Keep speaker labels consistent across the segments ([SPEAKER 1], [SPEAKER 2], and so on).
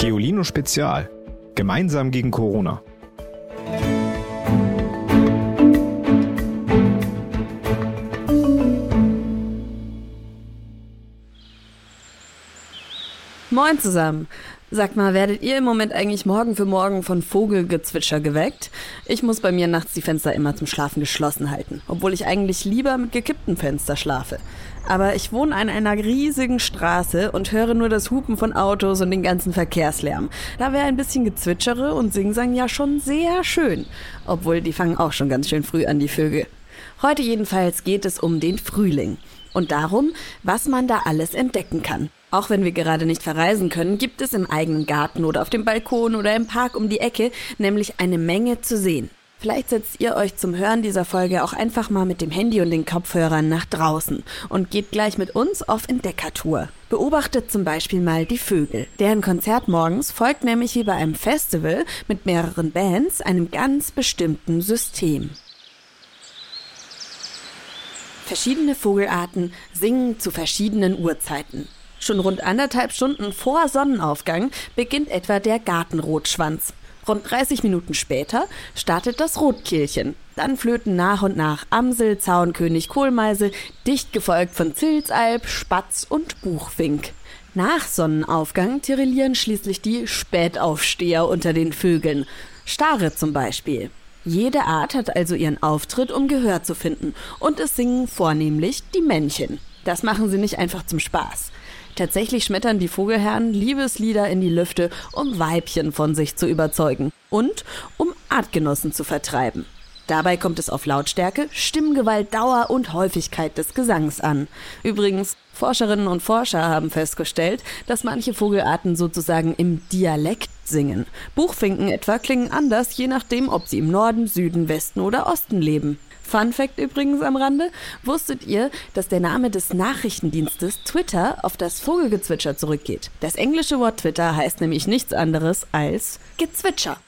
[SPEAKER 1] Geolino Spezial. Gemeinsam gegen Corona.
[SPEAKER 2] Moin zusammen. Sagt mal, werdet ihr im Moment eigentlich morgen für morgen von Vogelgezwitscher geweckt? Ich muss bei mir nachts die Fenster immer zum Schlafen geschlossen halten, obwohl ich eigentlich lieber mit gekipptem Fenster schlafe. Aber ich wohne an einer riesigen Straße und höre nur das Hupen von Autos und den ganzen Verkehrslärm. Da wäre ein bisschen Gezwitschere und Singsang ja schon sehr schön. Obwohl, die fangen auch schon ganz schön früh an, die Vögel. Heute jedenfalls geht es um den Frühling und darum, was man da alles entdecken kann. Auch wenn wir gerade nicht verreisen können, gibt es im eigenen Garten oder auf dem Balkon oder im Park um die Ecke nämlich eine Menge zu sehen. Vielleicht setzt ihr euch zum Hören dieser Folge auch einfach mal mit dem Handy und den Kopfhörern nach draußen und geht gleich mit uns auf Entdeckertour. Beobachtet zum Beispiel mal die Vögel. Deren Konzert morgens folgt nämlich wie bei einem Festival mit mehreren Bands einem ganz bestimmten System. Verschiedene Vogelarten singen zu verschiedenen Uhrzeiten. Schon rund anderthalb Stunden vor Sonnenaufgang beginnt etwa der Gartenrotschwanz. Rund 30 Minuten später startet das Rotkehlchen. Dann flöten nach und nach Amsel, Zaunkönig, Kohlmeise, dicht gefolgt von Zilzalb, Spatz und Buchfink. Nach Sonnenaufgang tirillieren schließlich die Spätaufsteher unter den Vögeln. Stare zum Beispiel. Jede Art hat also ihren Auftritt, um Gehör zu finden. Und es singen vornehmlich die Männchen. Das machen sie nicht einfach zum Spaß. Tatsächlich schmettern die Vogelherren Liebeslieder in die Lüfte, um Weibchen von sich zu überzeugen und um Artgenossen zu vertreiben. Dabei kommt es auf Lautstärke, Stimmgewalt, Dauer und Häufigkeit des Gesangs an. Übrigens, Forscherinnen und Forscher haben festgestellt, dass manche Vogelarten sozusagen im Dialekt singen. Buchfinken etwa klingen anders, je nachdem, ob sie im Norden, Süden, Westen oder Osten leben. Fun Fact übrigens am Rande. Wusstet ihr, dass der Name des Nachrichtendienstes Twitter auf das Vogelgezwitscher zurückgeht? Das englische Wort Twitter heißt nämlich nichts anderes als Gezwitscher.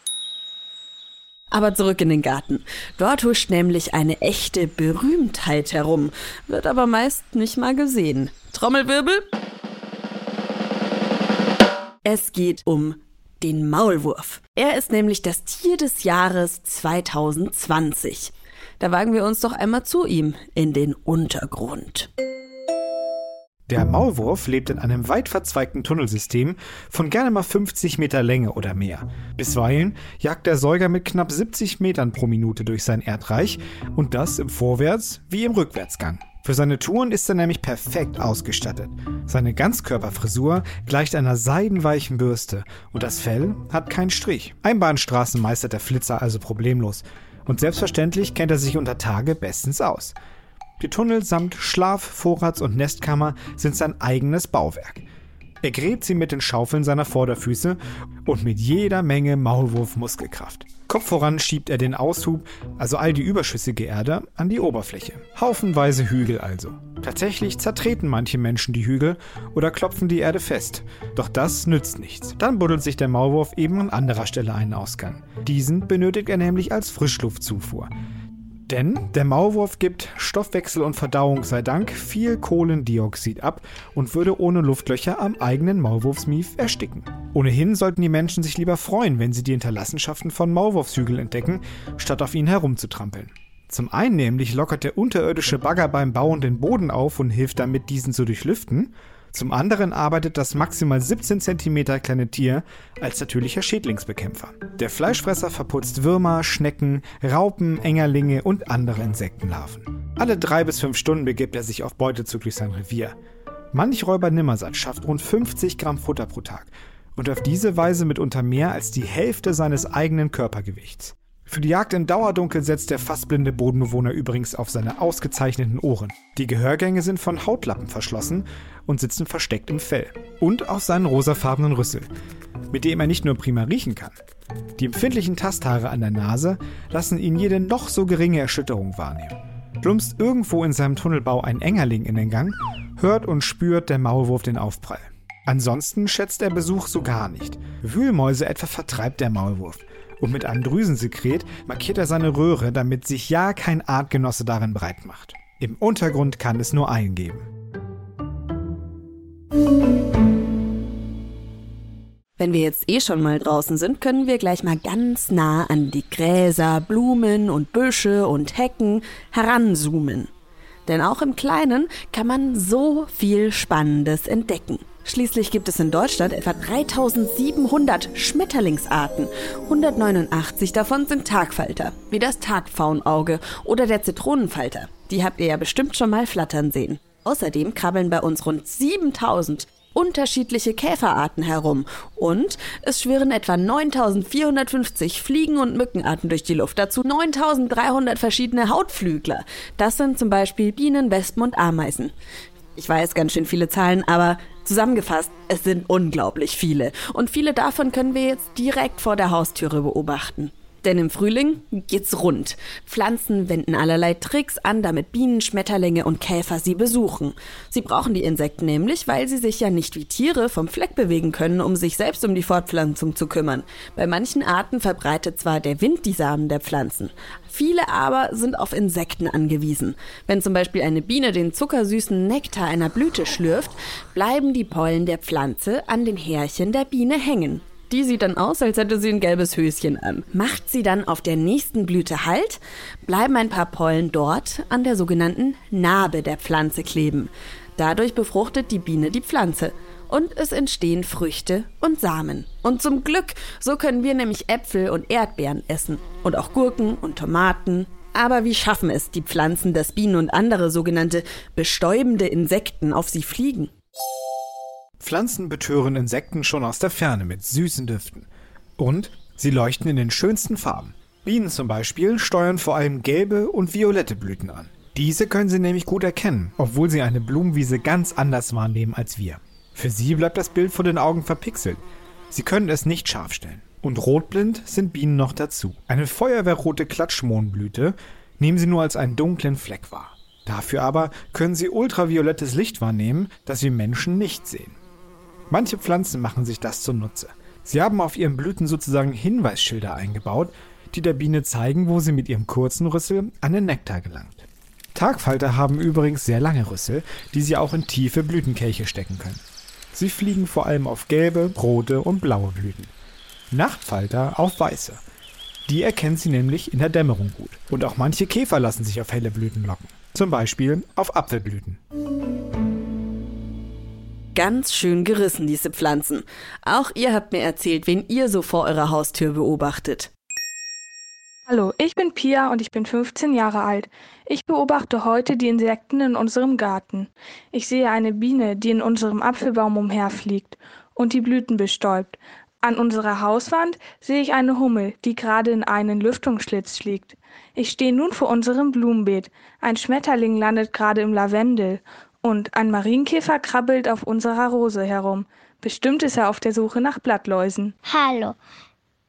[SPEAKER 2] Aber zurück in den Garten. Dort huscht nämlich eine echte Berühmtheit herum, wird aber meist nicht mal gesehen. Trommelwirbel? Es geht um den Maulwurf. Er ist nämlich das Tier des Jahres 2020. Da wagen wir uns doch einmal zu ihm in den Untergrund.
[SPEAKER 1] Der Maulwurf lebt in einem weit verzweigten Tunnelsystem von gerne mal 50 Meter Länge oder mehr. Bisweilen jagt der Säuger mit knapp 70 Metern pro Minute durch sein Erdreich und das im Vorwärts- wie im Rückwärtsgang. Für seine Touren ist er nämlich perfekt ausgestattet. Seine Ganzkörperfrisur gleicht einer seidenweichen Bürste und das Fell hat keinen Strich. Einbahnstraßen meistert der Flitzer also problemlos. Und selbstverständlich kennt er sich unter Tage bestens aus. Die Tunnel samt Schlaf-, Vorrats- und Nestkammer sind sein eigenes Bauwerk. Er gräbt sie mit den Schaufeln seiner Vorderfüße und mit jeder Menge Maulwurf-Muskelkraft. Kopf voran schiebt er den Aushub, also all die überschüssige Erde, an die Oberfläche. Haufenweise Hügel also. Tatsächlich zertreten manche Menschen die Hügel oder klopfen die Erde fest. Doch das nützt nichts. Dann buddelt sich der Maulwurf eben an anderer Stelle einen Ausgang. Diesen benötigt er nämlich als Frischluftzufuhr. Denn der Maulwurf gibt Stoffwechsel und Verdauung sei Dank viel Kohlendioxid ab und würde ohne Luftlöcher am eigenen Maulwurfsmief ersticken. Ohnehin sollten die Menschen sich lieber freuen, wenn sie die Hinterlassenschaften von Maulwurfshügeln entdecken, statt auf ihnen herumzutrampeln. Zum einen nämlich lockert der unterirdische Bagger beim Bauen den Boden auf und hilft damit, diesen zu durchlüften. Zum anderen arbeitet das maximal 17 cm kleine Tier als natürlicher Schädlingsbekämpfer. Der Fleischfresser verputzt Würmer, Schnecken, Raupen, Engerlinge und andere Insektenlarven. Alle drei bis fünf Stunden begibt er sich auf Beutezug durch sein Revier. Manch Räuber Nimmersatt schafft rund 50 Gramm Futter pro Tag und auf diese Weise mitunter mehr als die Hälfte seines eigenen Körpergewichts. Für die Jagd im Dauerdunkel setzt der fast blinde Bodenbewohner übrigens auf seine ausgezeichneten Ohren. Die Gehörgänge sind von Hautlappen verschlossen und sitzen versteckt im Fell. Und auf seinen rosafarbenen Rüssel, mit dem er nicht nur prima riechen kann. Die empfindlichen Tasthaare an der Nase lassen ihn jede noch so geringe Erschütterung wahrnehmen. Plumpst irgendwo in seinem Tunnelbau ein Engerling in den Gang, hört und spürt der Maulwurf den Aufprall. Ansonsten schätzt er Besuch so gar nicht. Wühlmäuse etwa vertreibt der Maulwurf und mit einem Drüsensekret markiert er seine Röhre, damit sich ja kein Artgenosse darin breit macht. Im Untergrund kann es nur einen geben.
[SPEAKER 2] Wenn wir jetzt eh schon mal draußen sind, können wir gleich mal ganz nah an die Gräser, Blumen und Büsche und Hecken heranzoomen. Denn auch im Kleinen kann man so viel Spannendes entdecken. Schließlich gibt es in Deutschland etwa 3700 Schmetterlingsarten. 189 davon sind Tagfalter, wie das Tagpfauenauge oder der Zitronenfalter. Die habt ihr ja bestimmt schon mal flattern sehen. Außerdem krabbeln bei uns rund 7000 unterschiedliche Käferarten herum und es schwirren etwa 9450 Fliegen- und Mückenarten durch die Luft, dazu 9300 verschiedene Hautflügler. Das sind zum Beispiel Bienen, Wespen und Ameisen. Ich weiß ganz schön viele Zahlen, aber zusammengefasst, es sind unglaublich viele. Und viele davon können wir jetzt direkt vor der Haustüre beobachten. Denn im Frühling geht's rund. Pflanzen wenden allerlei Tricks an, damit Bienen, Schmetterlinge und Käfer sie besuchen. Sie brauchen die Insekten nämlich, weil sie sich ja nicht wie Tiere vom Fleck bewegen können, um sich selbst um die Fortpflanzung zu kümmern. Bei manchen Arten verbreitet zwar der Wind die Samen der Pflanzen, viele aber sind auf Insekten angewiesen. Wenn zum Beispiel eine Biene den zuckersüßen Nektar einer Blüte schlürft, bleiben die Pollen der Pflanze an den Härchen der Biene hängen. Die sieht dann aus, als hätte sie ein gelbes Höschen an. Macht sie dann auf der nächsten Blüte Halt, bleiben ein paar Pollen dort an der sogenannten Narbe der Pflanze kleben. Dadurch befruchtet die Biene die Pflanze und es entstehen Früchte und Samen. Und zum Glück, so können wir nämlich Äpfel und Erdbeeren essen und auch Gurken und Tomaten. Aber wie schaffen es die Pflanzen, dass Bienen und andere sogenannte bestäubende Insekten auf sie fliegen?
[SPEAKER 1] Pflanzen betören Insekten schon aus der Ferne mit süßen Düften. Und sie leuchten in den schönsten Farben. Bienen zum Beispiel steuern vor allem gelbe und violette Blüten an. Diese können sie nämlich gut erkennen, obwohl sie eine Blumenwiese ganz anders wahrnehmen als wir. Für sie bleibt das Bild vor den Augen verpixelt. Sie können es nicht scharf stellen. Und rotblind sind Bienen noch dazu. Eine feuerwehrrote Klatschmohnblüte nehmen sie nur als einen dunklen Fleck wahr. Dafür aber können sie ultraviolettes Licht wahrnehmen, das wir Menschen nicht sehen. Manche Pflanzen machen sich das zunutze. Sie haben auf ihren Blüten sozusagen Hinweisschilder eingebaut, die der Biene zeigen, wo sie mit ihrem kurzen Rüssel an den Nektar gelangt. Tagfalter haben übrigens sehr lange Rüssel, die sie auch in tiefe Blütenkelche stecken können. Sie fliegen vor allem auf gelbe, rote und blaue Blüten. Nachtfalter auf weiße. Die erkennen sie nämlich in der Dämmerung gut. Und auch manche Käfer lassen sich auf helle Blüten locken. Zum Beispiel auf Apfelblüten.
[SPEAKER 2] Ganz schön gerissen, diese Pflanzen. Auch ihr habt mir erzählt, wen ihr so vor eurer Haustür beobachtet.
[SPEAKER 3] Hallo, ich bin Pia und ich bin 15 Jahre alt. Ich beobachte heute die Insekten in unserem Garten. Ich sehe eine Biene, die in unserem Apfelbaum umherfliegt und die Blüten bestäubt. An unserer Hauswand sehe ich eine Hummel, die gerade in einen Lüftungsschlitz fliegt. Ich stehe nun vor unserem Blumenbeet. Ein Schmetterling landet gerade im Lavendel und ein Marienkäfer krabbelt auf unserer Rose herum. Bestimmt ist er auf der Suche nach Blattläusen.
[SPEAKER 4] Hallo,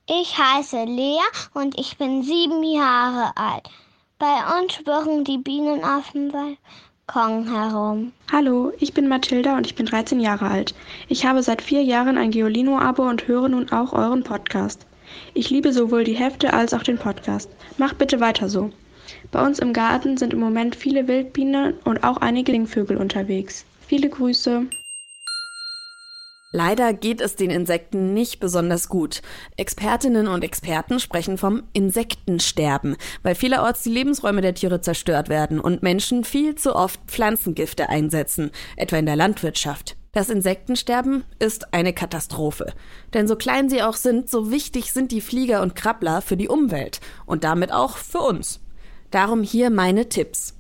[SPEAKER 4] ich heiße Lea und ich bin sieben Jahre alt. Bei uns schwirren die Bienen auf dem Balkon herum.
[SPEAKER 5] Hallo, ich bin Mathilda und ich bin 13 Jahre alt. Ich habe seit vier Jahren ein Geolino-Abo und höre nun auch euren Podcast. Ich liebe sowohl die Hefte als auch den Podcast. Macht bitte weiter so. Bei uns im Garten sind im Moment viele Wildbienen und auch einige Singvögel unterwegs. Viele Grüße.
[SPEAKER 2] Leider geht es den Insekten nicht besonders gut. Expertinnen und Experten sprechen vom Insektensterben, weil vielerorts die Lebensräume der Tiere zerstört werden und Menschen viel zu oft Pflanzengifte einsetzen, etwa in der Landwirtschaft. Das Insektensterben ist eine Katastrophe. Denn so klein sie auch sind, so wichtig sind die Flieger und Krabbler für die Umwelt und damit auch für uns. Darum hier meine Tipps.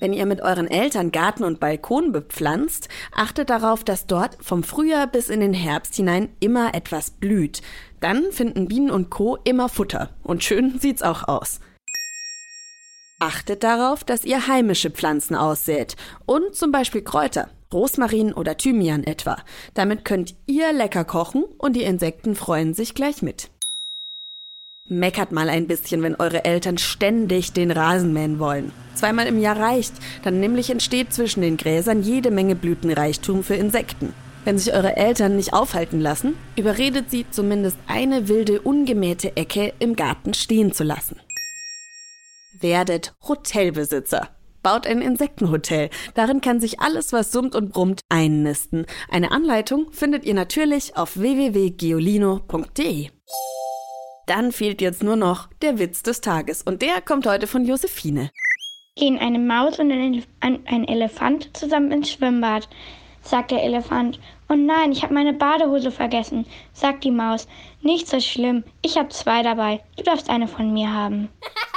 [SPEAKER 2] Wenn ihr mit euren Eltern Garten und Balkon bepflanzt, achtet darauf, dass dort vom Frühjahr bis in den Herbst hinein immer etwas blüht. Dann finden Bienen und Co. immer Futter. Und schön sieht's auch aus. Achtet darauf, dass ihr heimische Pflanzen aussät und zum Beispiel Kräuter, Rosmarin oder Thymian etwa. Damit könnt ihr lecker kochen und die Insekten freuen sich gleich mit. Meckert mal ein bisschen, wenn eure Eltern ständig den Rasen mähen wollen. Zweimal im Jahr reicht, dann nämlich entsteht zwischen den Gräsern jede Menge Blütenreichtum für Insekten. Wenn sich eure Eltern nicht aufhalten lassen, überredet sie zumindest eine wilde, ungemähte Ecke im Garten stehen zu lassen. Werdet Hotelbesitzer. baut ein Insektenhotel. Darin kann sich alles, was summt und brummt, einnisten. Eine Anleitung findet ihr natürlich auf www.geolino.de. Dann fehlt jetzt nur noch der Witz des Tages und der kommt heute von Josephine.
[SPEAKER 6] Gehen eine Maus und ein, Elef ein Elefant zusammen ins Schwimmbad, sagt der Elefant. Oh nein, ich habe meine Badehose vergessen, sagt die Maus. Nicht so schlimm, ich habe zwei dabei. Du darfst eine von mir haben.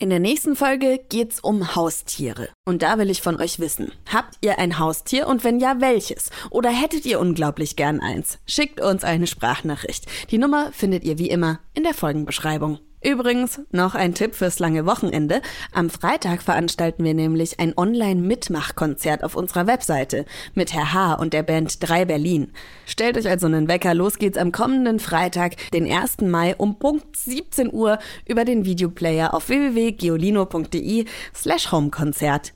[SPEAKER 2] In der nächsten Folge geht's um Haustiere. Und da will ich von euch wissen, habt ihr ein Haustier und wenn ja, welches? Oder hättet ihr unglaublich gern eins? Schickt uns eine Sprachnachricht. Die Nummer findet ihr wie immer in der Folgenbeschreibung. Übrigens, noch ein Tipp fürs lange Wochenende. Am Freitag veranstalten wir nämlich ein Online-Mitmachkonzert auf unserer Webseite mit Herr H. und der Band 3 Berlin. Stellt euch also einen Wecker, los geht's am kommenden Freitag, den 1. Mai um Punkt 17 Uhr über den Videoplayer auf www.geolino.de slash homekonzert.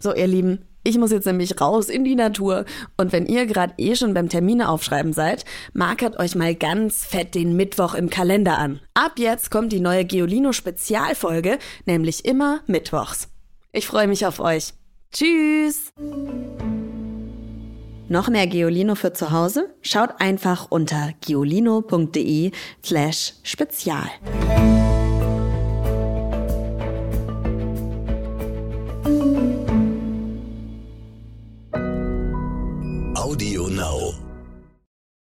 [SPEAKER 2] So, ihr Lieben, ich muss jetzt nämlich raus in die Natur. Und wenn ihr gerade eh schon beim Termine aufschreiben seid, markert euch mal ganz fett den Mittwoch im Kalender an. Ab jetzt kommt die neue Geolino Spezialfolge, nämlich immer mittwochs. Ich freue mich auf euch. Tschüss! Noch mehr Geolino für zu Hause? Schaut einfach unter geolino.de slash spezial.